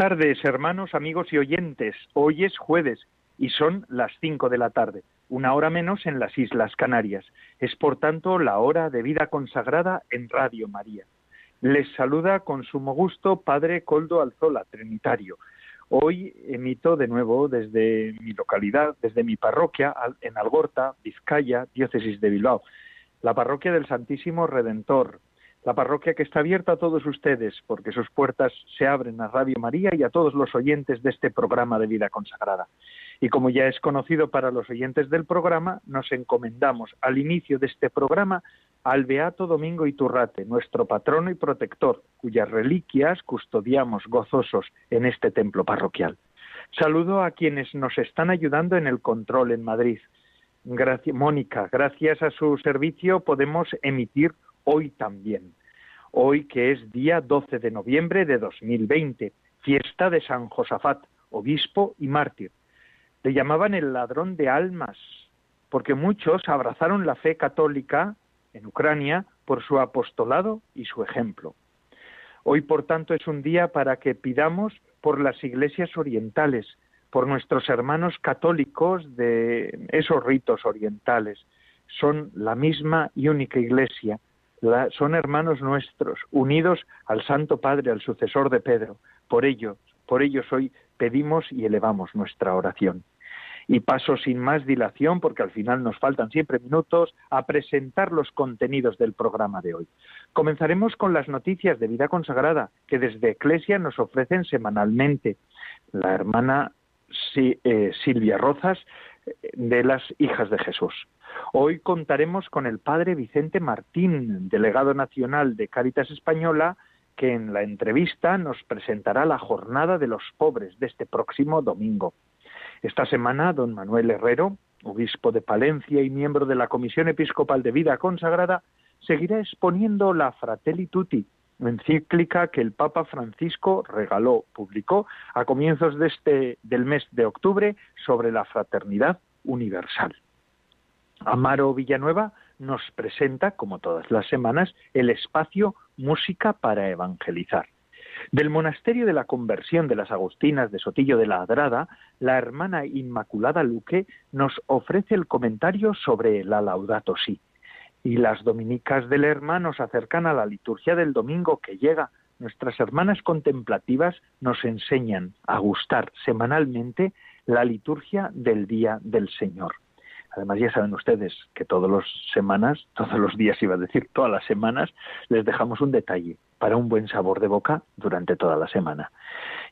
Tardes, hermanos, amigos y oyentes. Hoy es jueves y son las cinco de la tarde, una hora menos en las Islas Canarias. Es por tanto la hora de vida consagrada en Radio María. Les saluda con sumo gusto Padre Coldo Alzola, Trinitario. Hoy emito de nuevo desde mi localidad, desde mi parroquia, en Algorta, Vizcaya, diócesis de Bilbao, la parroquia del Santísimo Redentor, la parroquia que está abierta a todos ustedes, porque sus puertas se abren a Radio María y a todos los oyentes de este programa de vida consagrada. Y como ya es conocido para los oyentes del programa, nos encomendamos al inicio de este programa al Beato Domingo Iturrate, nuestro patrono y protector, cuyas reliquias custodiamos gozosos en este templo parroquial. Saludo a quienes nos están ayudando en el control en Madrid. Mónica, gracias a su servicio podemos emitir hoy también. Hoy que es día 12 de noviembre de 2020, fiesta de San Josafat, obispo y mártir. Le llamaban el ladrón de almas, porque muchos abrazaron la fe católica en Ucrania por su apostolado y su ejemplo. Hoy, por tanto, es un día para que pidamos por las iglesias orientales, por nuestros hermanos católicos de esos ritos orientales. Son la misma y única iglesia son hermanos nuestros, unidos al Santo Padre, al sucesor de Pedro. Por ello, por ellos hoy pedimos y elevamos nuestra oración. Y paso sin más dilación, porque al final nos faltan siempre minutos, a presentar los contenidos del programa de hoy. Comenzaremos con las noticias de vida consagrada que desde Eclesia nos ofrecen semanalmente. La hermana eh, Silvia Rozas eh, de las Hijas de Jesús. Hoy contaremos con el padre Vicente Martín, delegado nacional de Cáritas Española, que en la entrevista nos presentará la jornada de los pobres de este próximo domingo. Esta semana, don Manuel Herrero, obispo de Palencia y miembro de la Comisión Episcopal de Vida Consagrada, seguirá exponiendo la Fratelli Tutti, encíclica que el Papa Francisco regaló, publicó a comienzos de este, del mes de octubre sobre la fraternidad universal. Amaro Villanueva nos presenta, como todas las semanas, el espacio Música para Evangelizar. Del Monasterio de la Conversión de las Agustinas de Sotillo de la Adrada, la hermana Inmaculada Luque nos ofrece el comentario sobre la Laudato Si. Y las dominicas del hermano nos acercan a la liturgia del domingo que llega. Nuestras hermanas contemplativas nos enseñan a gustar semanalmente la liturgia del Día del Señor. Además, ya saben ustedes que todas las semanas, todos los días iba a decir, todas las semanas, les dejamos un detalle para un buen sabor de boca durante toda la semana.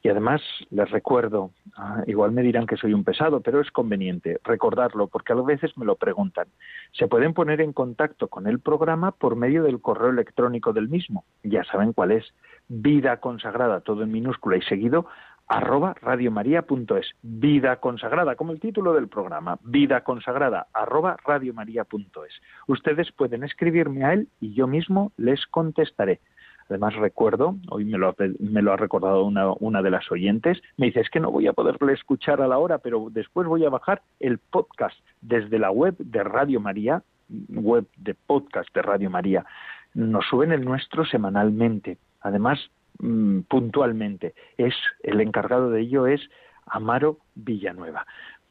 Y además les recuerdo, ah, igual me dirán que soy un pesado, pero es conveniente recordarlo porque a veces me lo preguntan. Se pueden poner en contacto con el programa por medio del correo electrónico del mismo. Ya saben cuál es. Vida consagrada, todo en minúscula y seguido, arroba radiomaria.es. Vida consagrada, como el título del programa, vida consagrada, arroba radiomaria.es. Ustedes pueden escribirme a él y yo mismo les contestaré. Además recuerdo, hoy me lo, me lo ha recordado una, una, de las oyentes, me dice, es que no voy a poderle escuchar a la hora, pero después voy a bajar el podcast desde la web de Radio María, web de podcast de Radio María. Nos suben el nuestro semanalmente. Además, Mm, puntualmente. Es el encargado de ello es Amaro Villanueva.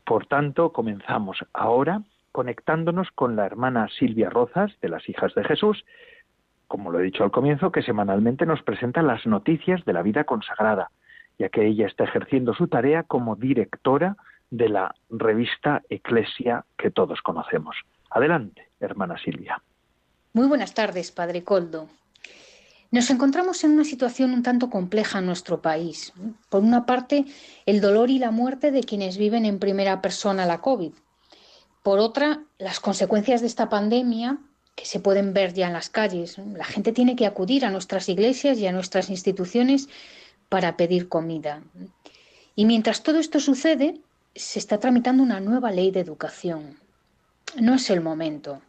Por tanto, comenzamos ahora conectándonos con la hermana Silvia Rozas de las Hijas de Jesús, como lo he dicho al comienzo, que semanalmente nos presenta las noticias de la vida consagrada, ya que ella está ejerciendo su tarea como directora de la revista Eclesia que todos conocemos. Adelante, hermana Silvia. Muy buenas tardes, Padre Coldo. Nos encontramos en una situación un tanto compleja en nuestro país. Por una parte, el dolor y la muerte de quienes viven en primera persona la COVID. Por otra, las consecuencias de esta pandemia que se pueden ver ya en las calles. La gente tiene que acudir a nuestras iglesias y a nuestras instituciones para pedir comida. Y mientras todo esto sucede, se está tramitando una nueva ley de educación. No es el momento.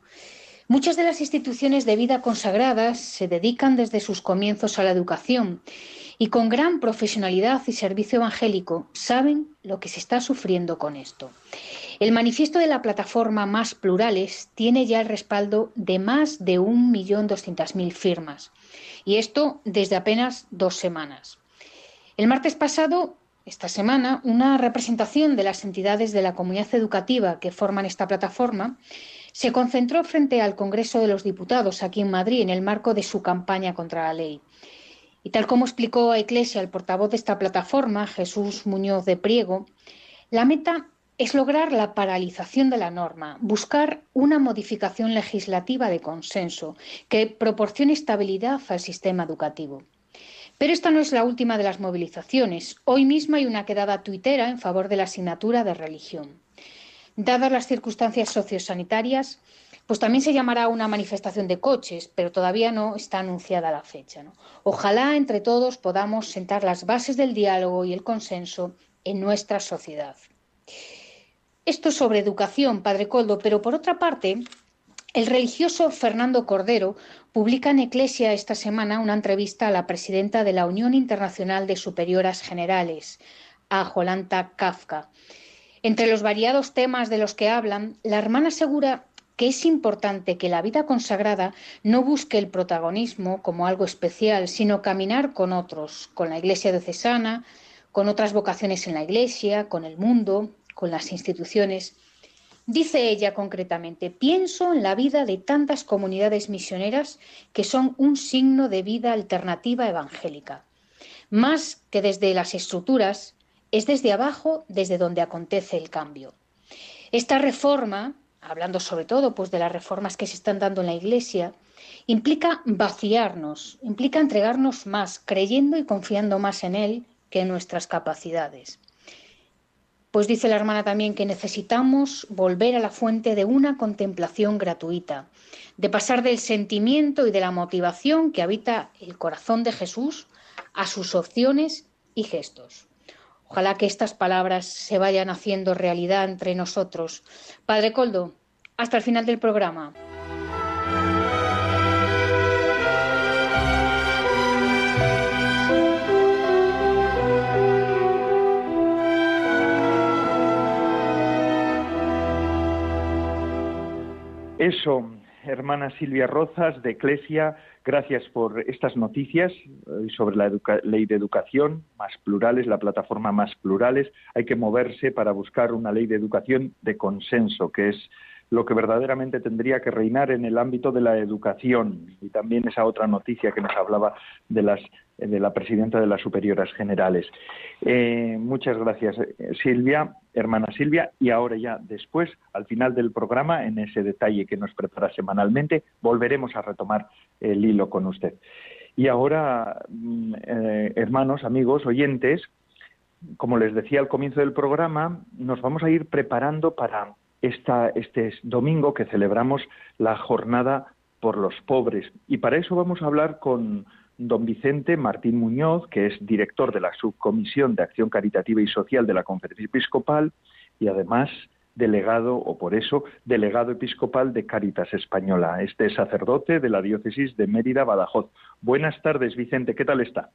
Muchas de las instituciones de vida consagradas se dedican desde sus comienzos a la educación y con gran profesionalidad y servicio evangélico saben lo que se está sufriendo con esto. El manifiesto de la plataforma Más Plurales tiene ya el respaldo de más de 1.200.000 firmas, y esto desde apenas dos semanas. El martes pasado, esta semana, una representación de las entidades de la comunidad educativa que forman esta plataforma se concentró frente al Congreso de los Diputados aquí en Madrid en el marco de su campaña contra la ley. Y tal como explicó a Iglesia el portavoz de esta plataforma, Jesús Muñoz de Priego, la meta es lograr la paralización de la norma, buscar una modificación legislativa de consenso que proporcione estabilidad al sistema educativo. Pero esta no es la última de las movilizaciones. Hoy mismo hay una quedada tuitera en favor de la asignatura de religión. Dadas las circunstancias sociosanitarias, pues también se llamará una manifestación de coches, pero todavía no está anunciada la fecha. Ojalá entre todos podamos sentar las bases del diálogo y el consenso en nuestra sociedad. Esto sobre educación, Padre Coldo, pero por otra parte, el religioso Fernando Cordero publica en Eclesia esta semana una entrevista a la presidenta de la Unión Internacional de Superioras Generales, a Jolanta Kafka. Entre los variados temas de los que hablan, la hermana asegura que es importante que la vida consagrada no busque el protagonismo como algo especial, sino caminar con otros, con la Iglesia diocesana, con otras vocaciones en la Iglesia, con el mundo, con las instituciones. Dice ella concretamente, pienso en la vida de tantas comunidades misioneras que son un signo de vida alternativa evangélica. Más que desde las estructuras, es desde abajo desde donde acontece el cambio. Esta reforma, hablando sobre todo pues, de las reformas que se están dando en la Iglesia, implica vaciarnos, implica entregarnos más, creyendo y confiando más en Él que en nuestras capacidades. Pues dice la hermana también que necesitamos volver a la fuente de una contemplación gratuita, de pasar del sentimiento y de la motivación que habita el corazón de Jesús a sus opciones y gestos. Ojalá que estas palabras se vayan haciendo realidad entre nosotros. Padre Coldo, hasta el final del programa. Eso, hermana Silvia Rozas de Eclesia, gracias por estas noticias eh, sobre la ley de educación, más plurales, la plataforma más plurales. Hay que moverse para buscar una ley de educación de consenso, que es lo que verdaderamente tendría que reinar en el ámbito de la educación. Y también esa otra noticia que nos hablaba de, las, de la presidenta de las superioras generales. Eh, muchas gracias, Silvia, hermana Silvia. Y ahora ya después, al final del programa, en ese detalle que nos prepara semanalmente, volveremos a retomar el hilo con usted. Y ahora, mm, eh, hermanos, amigos, oyentes, como les decía al comienzo del programa, nos vamos a ir preparando para este domingo que celebramos la jornada por los pobres. Y para eso vamos a hablar con don Vicente Martín Muñoz, que es director de la Subcomisión de Acción Caritativa y Social de la Conferencia Episcopal y además delegado, o por eso, delegado episcopal de Caritas Española. Este sacerdote de la diócesis de Mérida, Badajoz. Buenas tardes, Vicente, ¿qué tal está?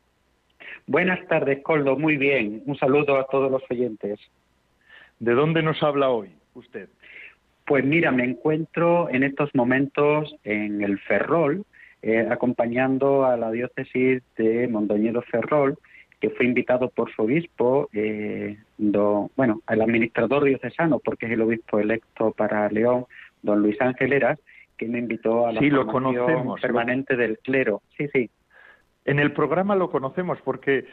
Buenas tardes, Coldo, muy bien. Un saludo a todos los oyentes. ¿De dónde nos habla hoy? Usted? Pues mira, me encuentro en estos momentos en el Ferrol, eh, acompañando a la diócesis de Mondoñedo Ferrol, que fue invitado por su obispo, eh, bueno, el administrador diocesano, porque es el obispo electo para León, don Luis Ángel Eras, que me invitó a la sí, lo conocemos, permanente del clero. Sí, sí. En el programa lo conocemos porque eh,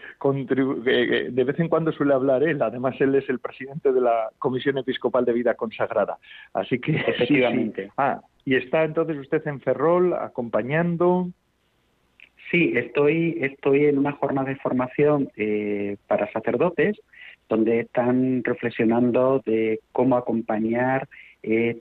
eh, de vez en cuando suele hablar él. Además, él es el presidente de la Comisión Episcopal de Vida Consagrada. Así que. Efectivamente. Ah, y está entonces usted en Ferrol acompañando. Sí, estoy, estoy en una jornada de formación eh, para sacerdotes donde están reflexionando de cómo acompañar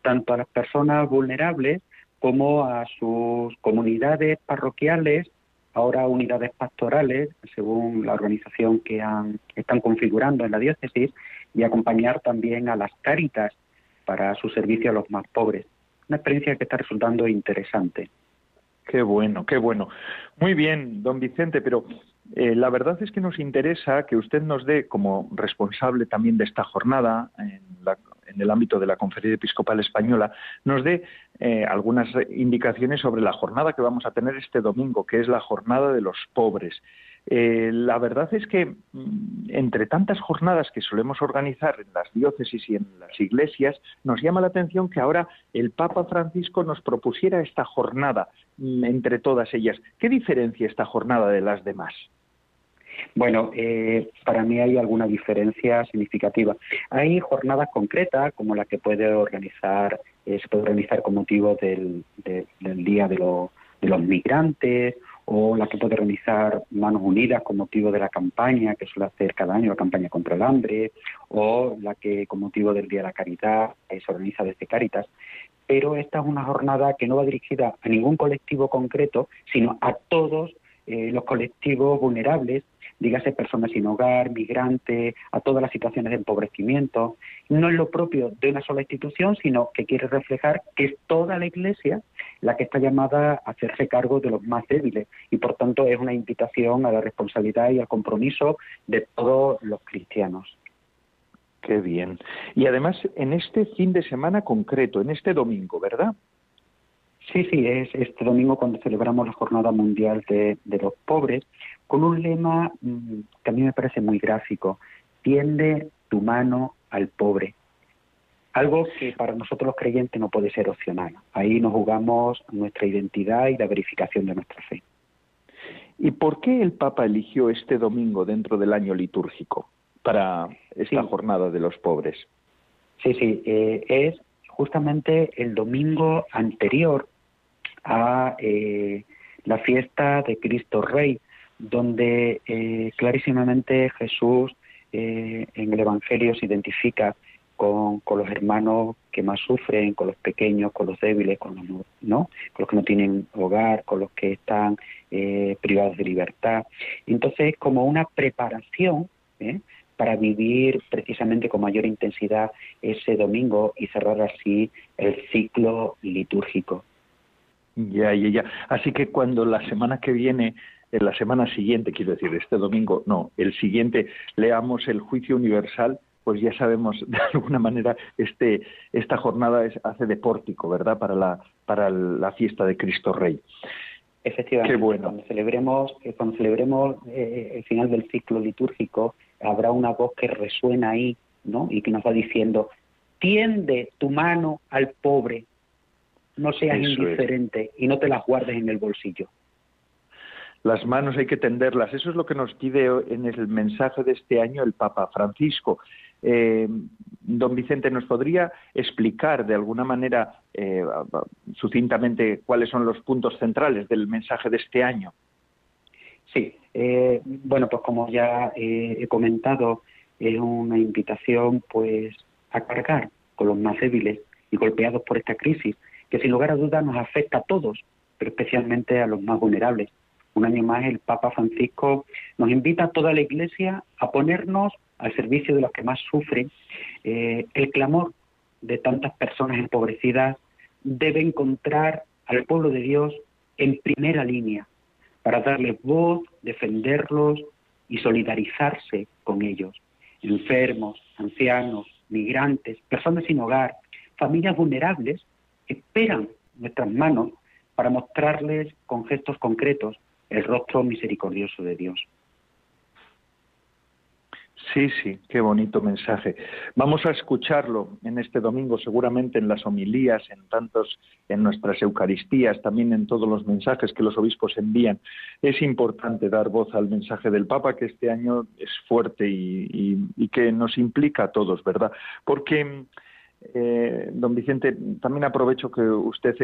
tanto a las personas vulnerables como a sus comunidades parroquiales, ahora unidades pastorales, según la organización que han, están configurando en la diócesis, y acompañar también a las cáritas para su servicio a los más pobres. Una experiencia que está resultando interesante. Qué bueno, qué bueno. Muy bien, don Vicente, pero eh, la verdad es que nos interesa que usted nos dé, como responsable también de esta jornada en, el ámbito de la Conferencia Episcopal Española, nos dé eh, algunas indicaciones sobre la jornada que vamos a tener este domingo, que es la jornada de los pobres. Eh, la verdad es que mm, entre tantas jornadas que solemos organizar en las diócesis y en las iglesias, nos llama la atención que ahora el Papa Francisco nos propusiera esta jornada mm, entre todas ellas. ¿Qué diferencia esta jornada de las demás? Bueno, eh, para mí hay alguna diferencia significativa. Hay jornadas concretas, como la que puede organizar, eh, se puede organizar con motivo del, del Día de, de los Migrantes o la que puede realizar Manos Unidas con motivo de la campaña que suele hacer cada año, la campaña contra el hambre, o la que con motivo del Día de la Caridad eh, se organiza desde Caritas. Pero esta es una jornada que no va dirigida a ningún colectivo concreto, sino a todos eh, los colectivos vulnerables dígase personas sin hogar, migrantes, a todas las situaciones de empobrecimiento. No es lo propio de una sola institución, sino que quiere reflejar que es toda la Iglesia la que está llamada a hacerse cargo de los más débiles y por tanto es una invitación a la responsabilidad y al compromiso de todos los cristianos. Qué bien. Y además en este fin de semana concreto, en este domingo, ¿verdad? Sí, sí, es este domingo cuando celebramos la Jornada Mundial de, los Pobres, con un lema mm, que a mí me parece muy gráfico, tiende tu mano al pobre. Algo que para nosotros los creyentes no puede ser opcional. Ahí nos jugamos nuestra identidad y la verificación de nuestra fe. ¿Y por qué el Papa eligió este domingo dentro del año litúrgico para esta jornada de los pobres? Sí, sí, eh, es justamente el domingo anterior a eh, la fiesta de Cristo Rey, donde eh, clarísimamente Jesús eh, en el Evangelio se identifica con, con, los hermanos que más sufren, con los pequeños, con los débiles, con los, ¿no? con los que no tienen hogar, con los que están privados de libertad. Entonces, como una preparación para vivir precisamente con mayor intensidad ese domingo y cerrar así el ciclo litúrgico. Ya, ya, ya. Así que cuando la semana que viene, en la semana siguiente, quiero decir, este domingo, no, el siguiente, leamos el juicio universal, pues ya sabemos de alguna manera este esta jornada es, hace de pórtico, ¿verdad? Para la para la fiesta de Cristo Rey. Efectivamente. Qué bueno. Cuando celebremos eh, cuando celebremos eh, el final del ciclo litúrgico, habrá una voz que resuena ahí, ¿no? Y que nos va diciendo: tiende tu mano al pobre, no seas indiferente y no te las guardes en el bolsillo. Las manos hay que tenderlas. Eso es lo que nos pide en el mensaje de este año el Papa Francisco. Eh, don Vicente, ¿nos podría explicar de alguna manera eh, sucintamente cuáles son los puntos centrales del mensaje de este año? Sí, eh, bueno, pues como ya he comentado, es una invitación pues a cargar con los más débiles y golpeados por esta crisis, que sin lugar a dudas nos afecta a todos, pero especialmente a los más vulnerables. Un año más el Papa Francisco nos invita a toda la Iglesia a ponernos al servicio de los que más sufren. Eh, el clamor de tantas personas empobrecidas debe encontrar al pueblo de Dios en primera línea para darles voz, defenderlos y solidarizarse con ellos. Enfermos, ancianos, migrantes, personas sin hogar, familias vulnerables esperan nuestras manos para mostrarles con gestos concretos el rostro misericordioso de Dios. Sí, sí, qué bonito mensaje. Vamos a escucharlo en este domingo, seguramente en las homilías, en tantos, en nuestras Eucaristías, también en todos los mensajes que los obispos envían. Es importante dar voz al mensaje del Papa, que este año es fuerte y, y que nos implica a todos, ¿verdad? Porque eh, don Vicente, también aprovecho que usted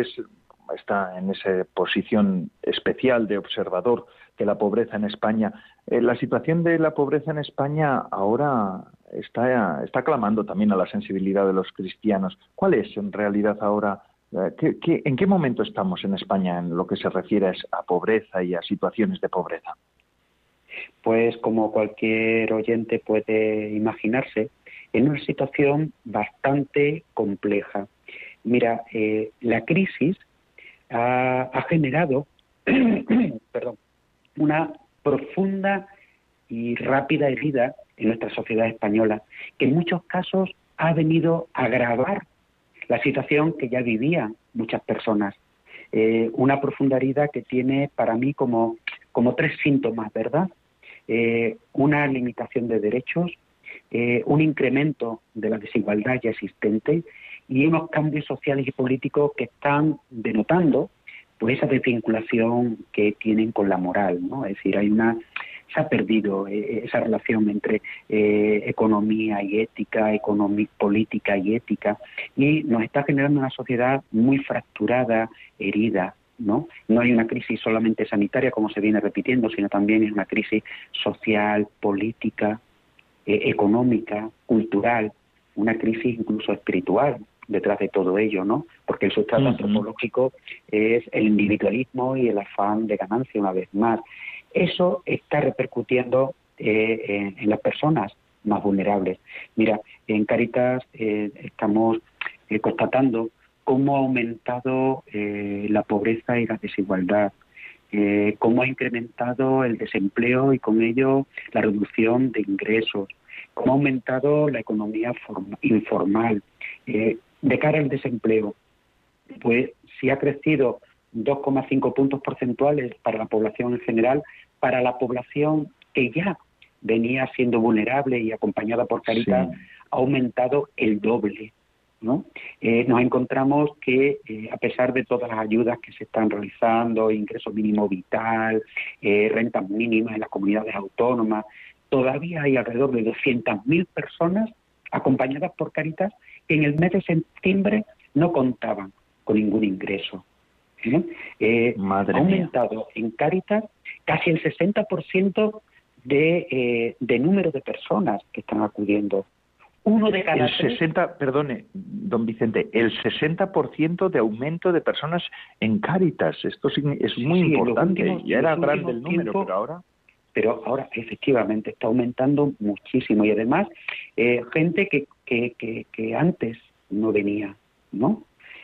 está en esa posición especial de observador de la pobreza en España. Eh, la situación de la pobreza en España ahora está, está clamando también a la sensibilidad de los cristianos. ¿Cuál es en realidad ahora Eh, en qué momento estamos en España en lo que se refiere a pobreza y a situaciones de pobreza? Pues como cualquier oyente puede imaginarse, en una situación bastante compleja. Mira, eh, la crisis ha, generado una profunda y rápida herida en nuestra sociedad española, que en muchos casos ha venido a agravar la situación que ya vivían muchas personas. Eh, una profunda herida que tiene para mí como, como tres síntomas, ¿verdad? Eh, una limitación de derechos, eh, un incremento de la desigualdad ya existente y unos cambios sociales y políticos que están denotando pues esa desvinculación que tienen con la moral, ¿no? Es decir, hay una se ha perdido eh, esa relación entre eh, economía y ética, economía, política y ética, y nos está generando una sociedad muy fracturada, herida, ¿no? No hay una crisis solamente sanitaria, como se viene repitiendo, sino también es una crisis social, política, eh, económica, cultural, una crisis incluso espiritual detrás de todo ello, ¿no? Porque el sustrato antropológico es el individualismo y el afán de ganancia una vez más. Eso está repercutiendo eh, en, las personas más vulnerables. Mira, en Caritas eh, estamos eh, constatando cómo ha aumentado la pobreza y la desigualdad, cómo ha incrementado el desempleo y con ello la reducción de ingresos, cómo ha aumentado la economía informal. de cara al desempleo, pues si ha crecido 2,5 puntos porcentuales para la población en general, para la población que ya venía siendo vulnerable y acompañada por Caritas ha aumentado el doble. ¿No? Eh, nos encontramos que, eh, a pesar de todas las ayudas que se están realizando, ingreso mínimo vital, eh, rentas mínimas en las comunidades autónomas, todavía hay alrededor de 200.000 personas acompañadas por Caritas que en el mes de septiembre no contaban con ningún ingreso. ¿eh? ha aumentado en Caritas casi el 60% de, de número de personas que están acudiendo. Uno de cada el 60, perdone, don Vicente, el 60% de aumento de personas en Cáritas. Esto es muy importante. ya era grande el número, pero ahora pero ahora efectivamente está aumentando muchísimo y además eh, gente que, que, que, antes no venía, ¿no?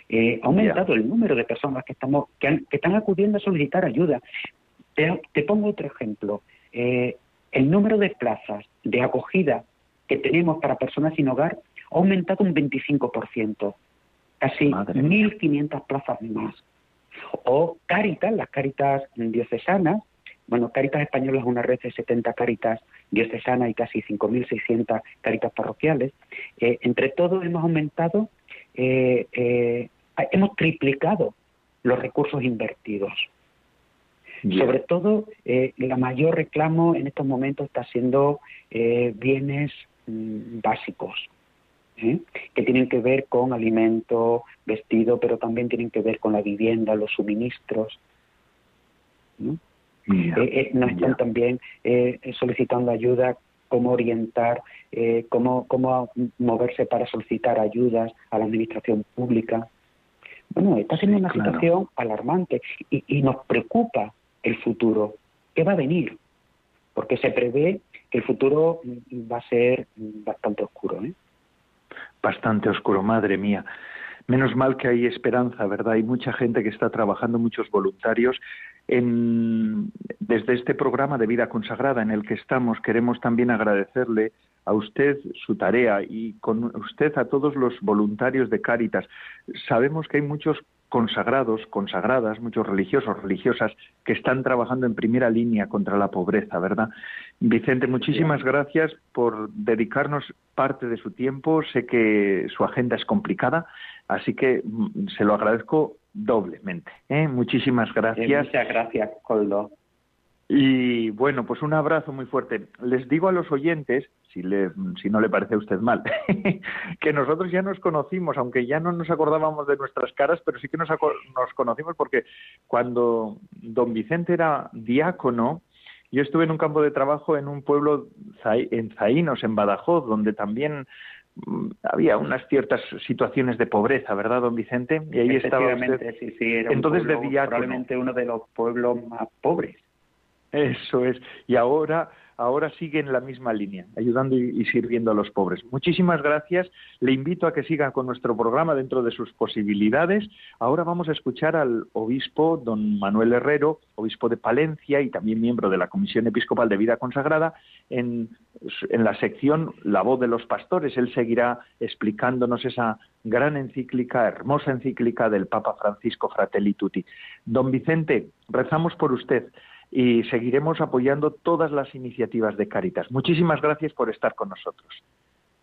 Eh, ha aumentado el número de personas que, estamos, que, están acudiendo a solicitar ayuda. Te, pongo otro ejemplo. Eh, el número de plazas de acogida que tenemos para personas sin hogar ha aumentado un 25%, casi 1.500 plazas más. O Caritas, las Caritas diocesanas, bueno, Caritas Española es una red de 70 Caritas diocesanas y casi 5.600 Caritas parroquiales. Eh, entre todos hemos aumentado eh, hemos triplicado los recursos invertidos. Sobre todo, eh, la mayor reclamo en estos momentos está siendo eh, bienes básicos, ¿eh? que tienen que ver con alimento, vestido, pero también tienen que ver con la vivienda, los suministros. ¿no? nos están también solicitando ayuda cómo orientar, cómo, cómo moverse para solicitar ayudas a la administración pública. Bueno, está siendo una situación alarmante y, nos preocupa el futuro. ¿Qué va a venir? Porque se prevé el futuro va a ser bastante oscuro. ¿eh? Bastante oscuro, madre mía. Menos mal que hay esperanza, ¿verdad? Hay mucha gente que está trabajando, muchos voluntarios. Desde este programa de vida consagrada en el que estamos, queremos también agradecerle a usted su tarea y con usted a todos los voluntarios de Cáritas. Sabemos que hay muchos consagrados, consagradas, muchos religiosos, religiosas que están trabajando en primera línea contra la pobreza, ¿verdad? Vicente, muchísimas gracias por dedicarnos parte de su tiempo. Sé que su agenda es complicada, así que mm, se lo agradezco doblemente. ¿eh? Muchísimas gracias. muchas gracias, Coldo. Y bueno, pues un abrazo muy fuerte. Les digo a los oyentes, si, le, si no le parece a usted mal, que nosotros ya nos conocimos, aunque ya no nos acordábamos de nuestras caras, pero sí que nos, nos conocimos porque cuando don Vicente era diácono, yo estuve en un campo de trabajo en un pueblo en Zaínos, en Badajoz, donde también mm, había unas ciertas situaciones de pobreza, ¿verdad, don Vicente? Y ahí estaba usted. sí, sí, era Entonces un probablemente uno de los pueblos más pobres. Eso es. Y ahora ahora sigue en la misma línea, ayudando y, sirviendo a los pobres. Muchísimas gracias. Le invito a que siga con nuestro programa dentro de sus posibilidades. Ahora vamos a escuchar al obispo don Manuel Herrero, obispo de Palencia y también miembro de la Comisión Episcopal de Vida Consagrada, en, en la sección La voz de los pastores. Él seguirá explicándonos esa gran encíclica, hermosa encíclica del Papa Francisco Fratelli Tutti. Don Vicente, rezamos por usted y seguiremos apoyando todas las iniciativas de Caritas. Muchísimas gracias por estar con nosotros.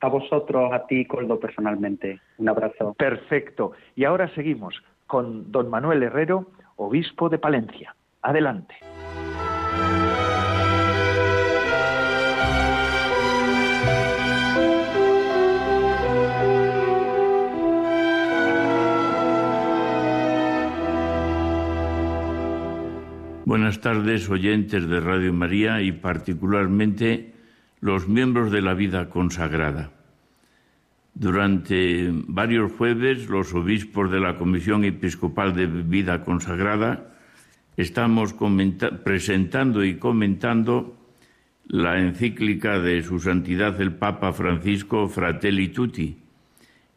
A vosotros, a ti, Coldo, personalmente. Un abrazo. Perfecto. Y ahora seguimos con don Manuel Herrero, obispo de Palencia. Adelante. Buenas tardes, oyentes de Radio María y particularmente los miembros de la vida consagrada. Durante varios jueves, los obispos de la Comisión Episcopal de Vida Consagrada estamos presentando y comentando la encíclica de Su Santidad el Papa Francisco Fratelli Tutti,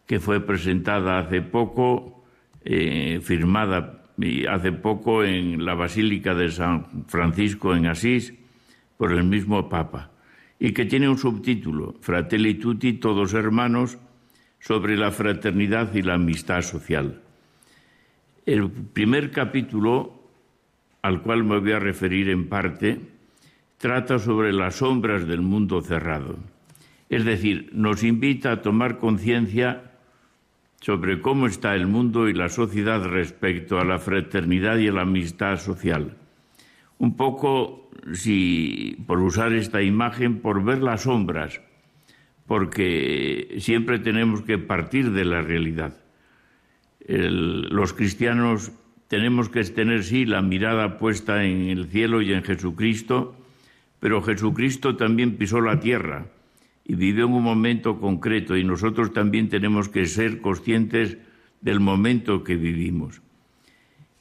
que fue presentada hace poco, eh, firmada hace poco en la Basílica de San Francisco en Asís por el mismo Papa y que tiene un subtítulo, Fratelli Tutti, todos hermanos, sobre la fraternidad y la amistad social. El primer capítulo, al cual me voy a referir en parte, trata sobre las sombras del mundo cerrado. Es decir, nos invita a tomar conciencia sobre cómo está el mundo y la sociedad respecto a la fraternidad y la amistad social. Un poco, si por usar esta imagen, por ver las sombras, porque siempre tenemos que partir de la realidad. los cristianos tenemos que tener, sí, la mirada puesta en el cielo y en Jesucristo, pero Jesucristo también pisó la tierra y vive en un momento concreto y nosotros también tenemos que ser conscientes del momento que vivimos.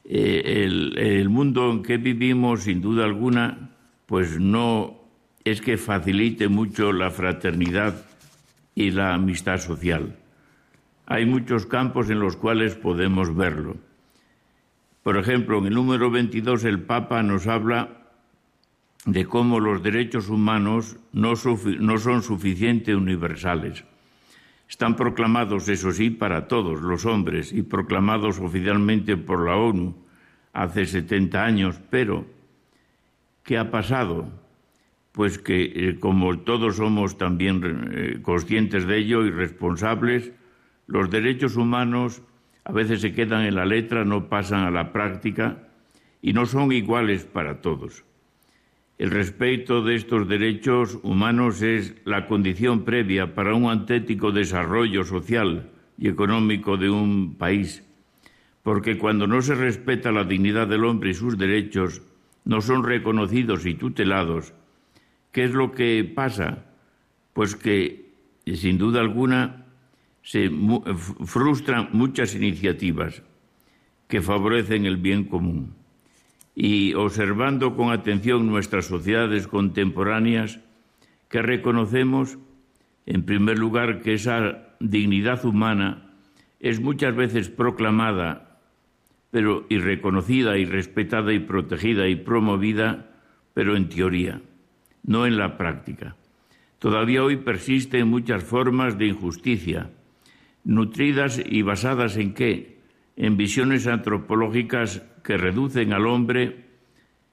Eh, el, mundo en que vivimos, sin duda alguna, pues no es que facilite mucho la fraternidad y la amistad social. Hay muchos campos en los cuales podemos verlo. Por ejemplo, en el número 22 el Papa nos habla de cómo los derechos humanos no, son suficientemente universales. Están proclamados, eso sí, para todos los hombres y proclamados oficialmente por la ONU hace 70 años, pero ¿qué ha pasado? Pues que, eh, como todos somos también eh, conscientes de ello y responsables, los derechos humanos a veces se quedan en la letra, no pasan a la práctica y no son iguales para todos. El respeto de estos derechos humanos es la condición previa para un auténtico desarrollo social y económico de un país, porque cuando no se respeta la dignidad del hombre y sus derechos, no son reconocidos y tutelados, ¿qué es lo que pasa? Pues que, sin duda alguna, se frustran muchas iniciativas que favorecen el bien común y observando con atención nuestras sociedades contemporáneas, que reconocemos, en primer lugar, que esa dignidad humana es muchas veces proclamada, pero y reconocida y respetada y protegida y promovida, pero en teoría, no en la práctica. Todavía hoy persisten muchas formas de injusticia, nutridas y basadas en qué? En visiones antropológicas que reducen al hombre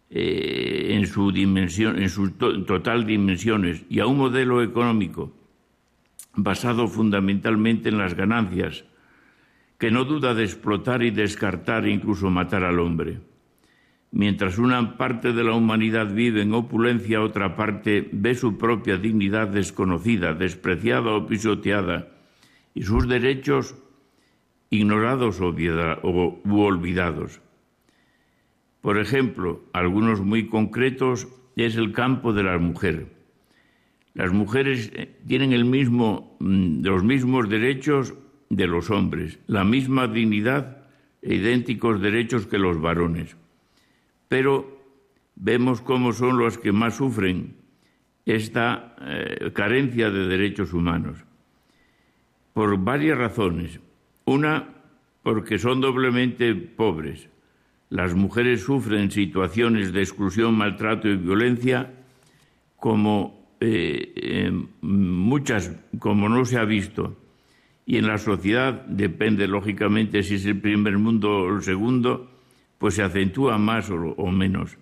eh, en su total dimensiones y a un modelo económico basado fundamentalmente en las ganancias, que no duda de explotar y descartar incluso matar al hombre. Mientras una parte de la humanidad vive en opulencia, otra parte ve su propia dignidad desconocida, despreciada o pisoteada, y sus derechos ignorados o olvidados. Por ejemplo, algunos muy concretos es el campo de la mujer. Las mujeres eh, tienen mm, los mismos derechos de los hombres, la misma dignidad e idénticos derechos que los varones. Pero vemos cómo son los que más sufren esta eh, carencia de derechos humanos. Por varias razones. Una, porque son doblemente pobres. Las mujeres sufren situaciones de exclusión, maltrato y violencia como eh, eh, muchas, como no se ha visto. Y en la sociedad, depende lógicamente si es el primer mundo o el segundo, pues se acentúa más o, menos.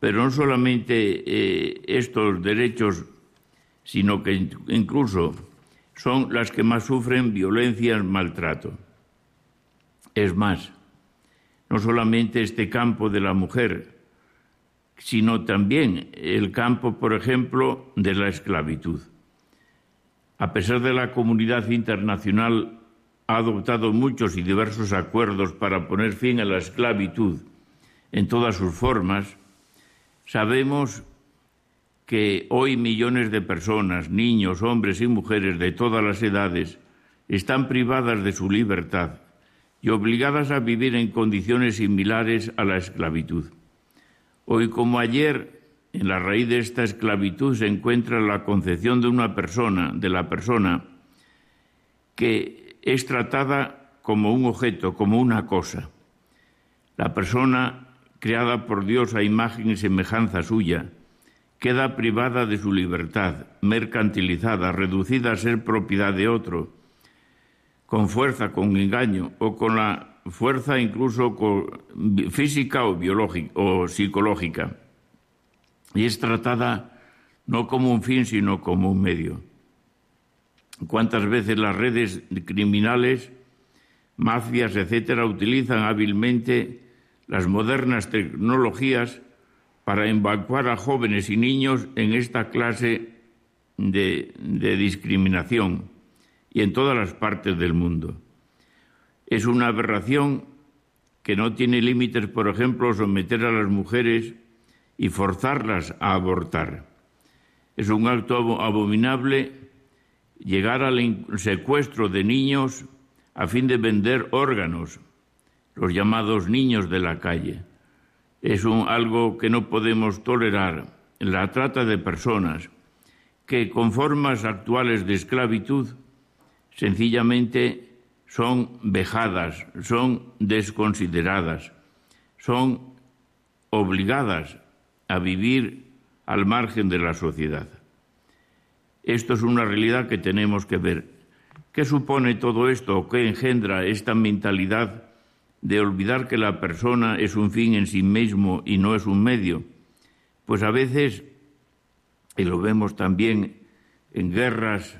Pero no solamente eh, estos derechos, sino que incluso son las que más sufren violencia y maltrato. Es más, no solamente este campo de la mujer, sino también el campo, por ejemplo, de la esclavitud. A pesar de la comunidad internacional ha adoptado muchos y diversos acuerdos para poner fin a la esclavitud en todas sus formas, sabemos que hoy millones de personas, niños, hombres y mujeres de todas las edades, están privadas de su libertad y obligadas a vivir en condiciones similares a la esclavitud. Hoy como ayer, en la raíz de esta esclavitud se encuentra la concepción de una persona, de la persona, que es tratada como un objeto, como una cosa. La persona creada por Dios a imagen y semejanza suya, queda privada de su libertad, mercantilizada, reducida a ser propiedad de otro, con fuerza, con engaño o con la fuerza incluso física o biológica o psicológica. Y es tratada no como un fin, sino como un medio. ¿Cuántas veces las redes criminales, mafias, etcétera, utilizan hábilmente las modernas tecnologías para evacuar a jóvenes y niños en esta clase de discriminación? y en todas las partes del mundo. Es una aberración que no tiene límites, por ejemplo, someter a las mujeres y forzarlas a abortar. Es un acto abominable llegar al secuestro de niños a fin de vender órganos, los llamados niños de la calle. Es algo que no podemos tolerar, la trata de personas que con formas actuales de esclavitud sencillamente son vejadas, son desconsideradas, son obligadas a vivir al margen de la sociedad. Esto es una realidad que tenemos que ver. ¿Qué supone todo esto qué engendra esta mentalidad de olvidar que la persona es un fin en sí mismo y no es un medio? Pues a veces, y lo vemos también en guerras,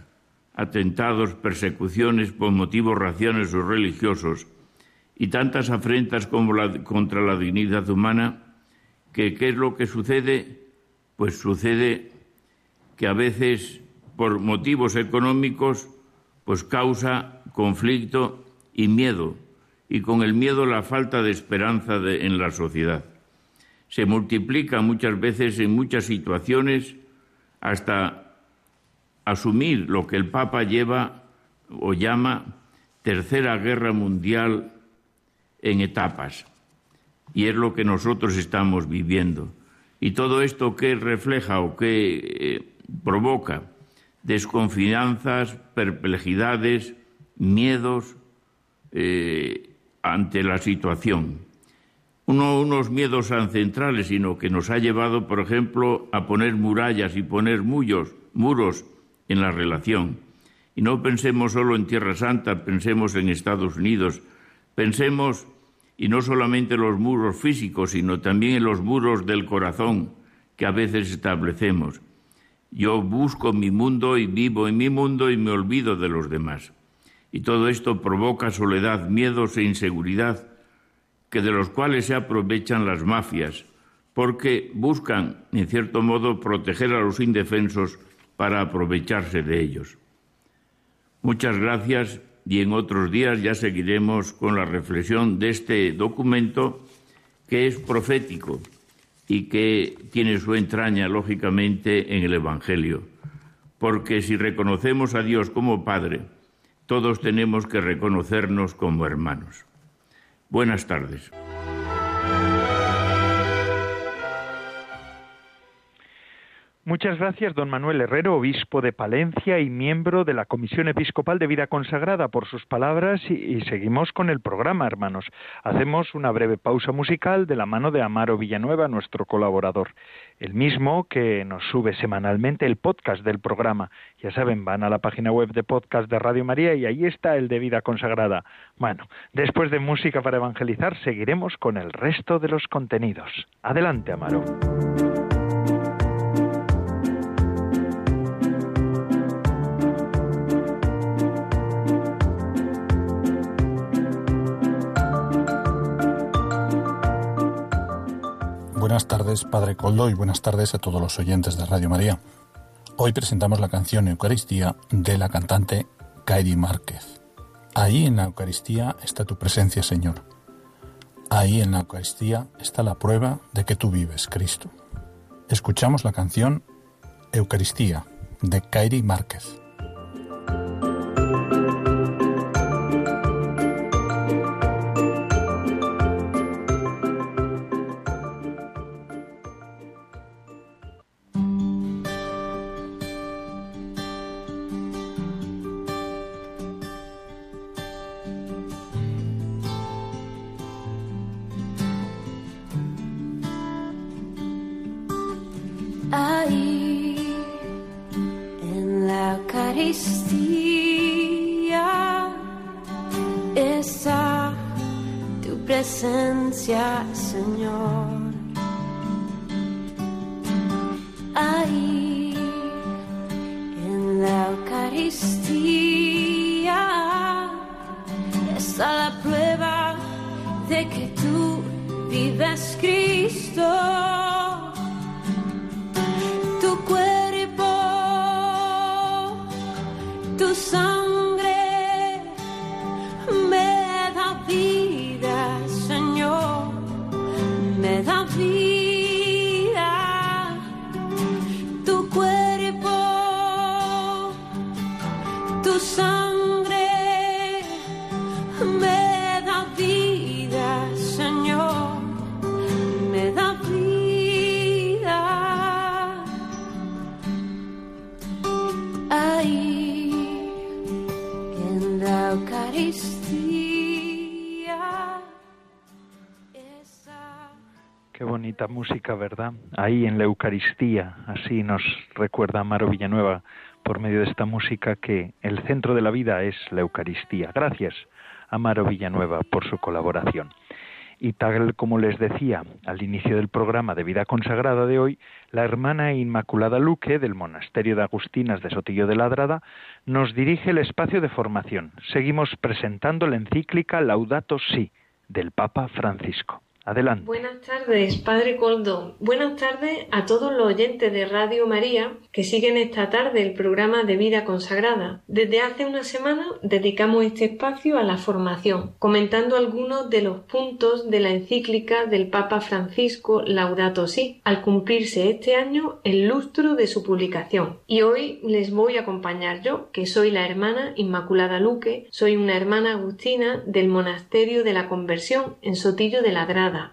atentados, persecuciones por motivos raciales o religiosos y tantas afrentas como contra la dignidad humana, que ¿qué es lo que sucede? Pues sucede que a veces por motivos económicos pues causa conflicto y miedo y con el miedo la falta de esperanza en la sociedad. Se multiplica muchas veces en muchas situaciones hasta asumir lo que el Papa lleva o llama Tercera Guerra Mundial en etapas. Y es lo que nosotros estamos viviendo. Y todo esto que refleja o que eh, provoca desconfianzas, perplejidades, miedos eh, ante la situación. Uno, unos miedos ancestrales, sino que nos ha llevado, por ejemplo, a poner murallas y poner muros en la relación. Y no pensemos solo en Tierra Santa, pensemos en Estados Unidos, pensemos, y no solamente en los muros físicos, sino también en los muros del corazón que a veces establecemos. Yo busco mi mundo y vivo en mi mundo y me olvido de los demás. Y todo esto provoca soledad, miedos e inseguridad, que de los cuales se aprovechan las mafias, porque buscan, en cierto modo, proteger a los indefensos para aprovecharse de ellos. Muchas gracias y en otros días ya seguiremos con la reflexión de este documento que es profético y que tiene su entraña, lógicamente, en el Evangelio. porque si reconocemos a Dios como Padre, todos tenemos que reconocernos como hermanos. Buenas tardes. Muchas gracias, don Manuel Herrero, obispo de Palencia y miembro de la Comisión Episcopal de Vida Consagrada, por sus palabras y, seguimos con el programa, hermanos. Hacemos una breve pausa musical de la mano de Amaro Villanueva, nuestro colaborador, el mismo que nos sube semanalmente el podcast del programa. Ya saben, van a la página web de podcast de Radio María y ahí está el de Vida Consagrada. Bueno, después de música para evangelizar, seguiremos con el resto de los contenidos. Adelante, Amaro. Buenas tardes, Padre Coldo, y buenas tardes a todos los oyentes de Radio María. Hoy presentamos la canción Eucaristía de la cantante Kairi Márquez. Ahí en la Eucaristía está tu presencia, Señor. Ahí en la Eucaristía está la prueba de que tú vives, Cristo. Escuchamos la canción Eucaristía de Kairi Márquez. a la prueba de que tú vives Cristo. ¿Verdad? Ahí en la Eucaristía, así nos recuerda Amaro Villanueva por medio de esta música que el centro de la vida es la Eucaristía. Gracias, Amaro Villanueva, por su colaboración. Y tal como les decía al inicio del programa de vida consagrada de hoy, la hermana Inmaculada Luque del Monasterio de Agustinas de Sotillo de Ladrada nos dirige el espacio de formación. Seguimos presentando la encíclica Laudato Si del Papa Francisco. Buenas tardes, Padre Coldo. Buenas tardes a todos los oyentes de Radio María que siguen esta tarde el programa de Vida Consagrada. Desde hace una semana dedicamos este espacio a la formación, comentando algunos de los puntos de la encíclica del Papa Francisco Laudato Si, al cumplirse este año el lustro de su publicación. Y hoy les voy a acompañar yo, que soy la hermana Inmaculada Luque, soy una hermana agustina del Monasterio de la Conversión en Sotillo de la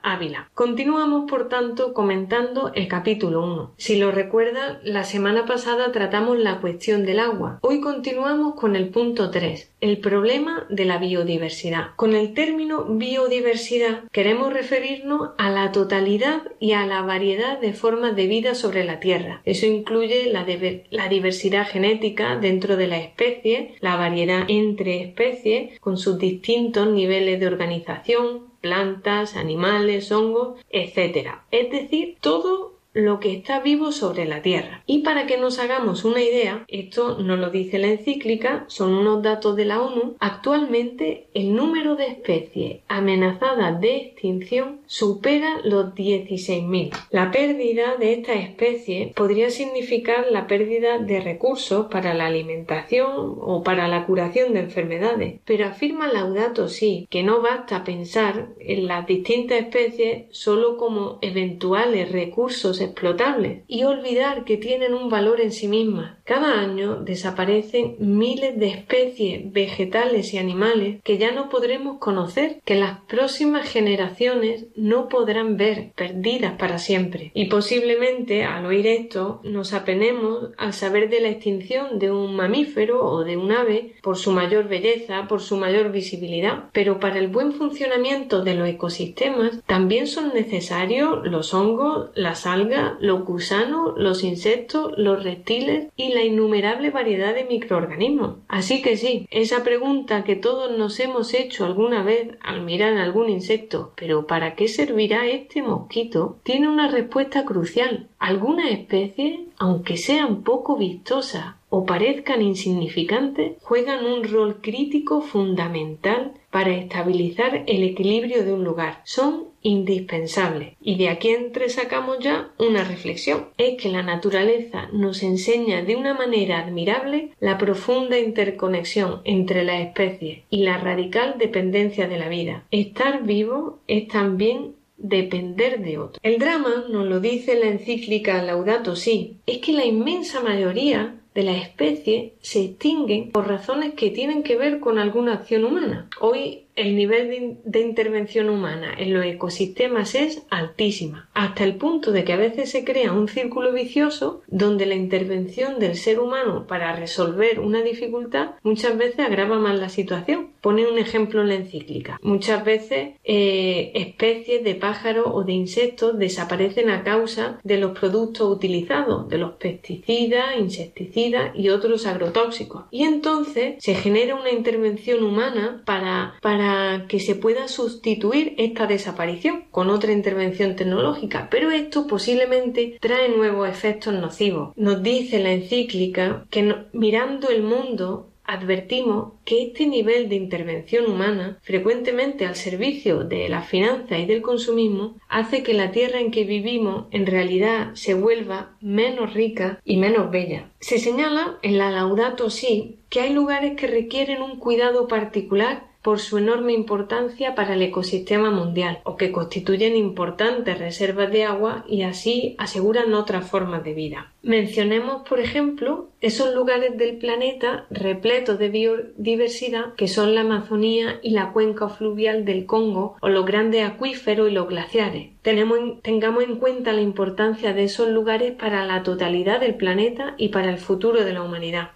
Ávila. Continuamos, por tanto, comentando el capítulo 1. Si lo recuerda, la semana pasada tratamos la cuestión del agua. Hoy continuamos con el punto 3, el problema de la biodiversidad. Con el término biodiversidad queremos referirnos a la totalidad y a la variedad de formas de vida sobre la Tierra. Eso incluye la, la diversidad genética dentro de la especie, la variedad entre especies, con sus distintos niveles de organización, plantas, animales, hongos, etc. Es decir, todo lo que está vivo sobre la Tierra. Y para que nos hagamos una idea, esto nos lo dice la encíclica, son unos datos de la ONU, actualmente el número de especies amenazadas de extinción supera los 16.000. La pérdida de estas especies podría significar la pérdida de recursos para la alimentación o para la curación de enfermedades, pero afirma Laudato sí que no basta pensar en las distintas especies solo como eventuales recursos explotables y olvidar que tienen un valor en sí mismas. Cada año desaparecen miles de especies vegetales y animales que ya no podremos conocer, que las próximas generaciones no podrán ver, perdidas para siempre. Y posiblemente al oír esto nos apenemos al saber de la extinción de un mamífero o de un ave por su mayor belleza, por su mayor visibilidad. Pero para el buen funcionamiento de los ecosistemas también son necesarios los hongos, las algas, los gusanos, los insectos, los reptiles y la innumerable variedad de microorganismos. Así que sí, esa pregunta que todos nos hemos hecho alguna vez al mirar algún insecto, pero ¿para qué servirá este mosquito? tiene una respuesta crucial. Algunas especies, aunque sean poco vistosas o parezcan insignificantes, juegan un rol crítico fundamental para estabilizar el equilibrio de un lugar. Son indispensables. Y de aquí entre sacamos ya una reflexión. Es que la naturaleza nos enseña de una manera admirable la profunda interconexión entre las especies y la radical dependencia de la vida. Estar vivo es también depender de otro. El drama, nos lo dice la encíclica Laudato Si, es que la inmensa mayoría de las especies se extinguen por razones que tienen que ver con alguna acción humana. Hoy el nivel de, intervención humana en los ecosistemas es altísima, hasta el punto de que a veces se crea un círculo vicioso donde la intervención del ser humano para resolver una dificultad muchas veces agrava más la situación. Pone un ejemplo en la encíclica. Muchas veces eh, especies de pájaros o de insectos desaparecen a causa de los productos utilizados, de los pesticidas, insecticidas y otros agrotóxicos. Y entonces se genera una intervención humana para, para que se pueda sustituir esta desaparición con otra intervención tecnológica, pero esto posiblemente trae nuevos efectos nocivos. Nos dice la encíclica que mirando el mundo advertimos que este nivel de intervención humana, frecuentemente al servicio de la finanza y del consumismo, hace que la tierra en que vivimos en realidad se vuelva menos rica y menos bella. Se señala en la Laudato Si que hay lugares que requieren un cuidado particular por su enorme importancia para el ecosistema mundial o que constituyen importantes reservas de agua y así aseguran otras formas de vida. Mencionemos, por ejemplo, esos lugares del planeta repletos de biodiversidad que son la Amazonía y la cuenca fluvial del Congo o los grandes acuíferos y los glaciares. tengamos en cuenta la importancia de esos lugares para la totalidad del planeta y para el futuro de la humanidad.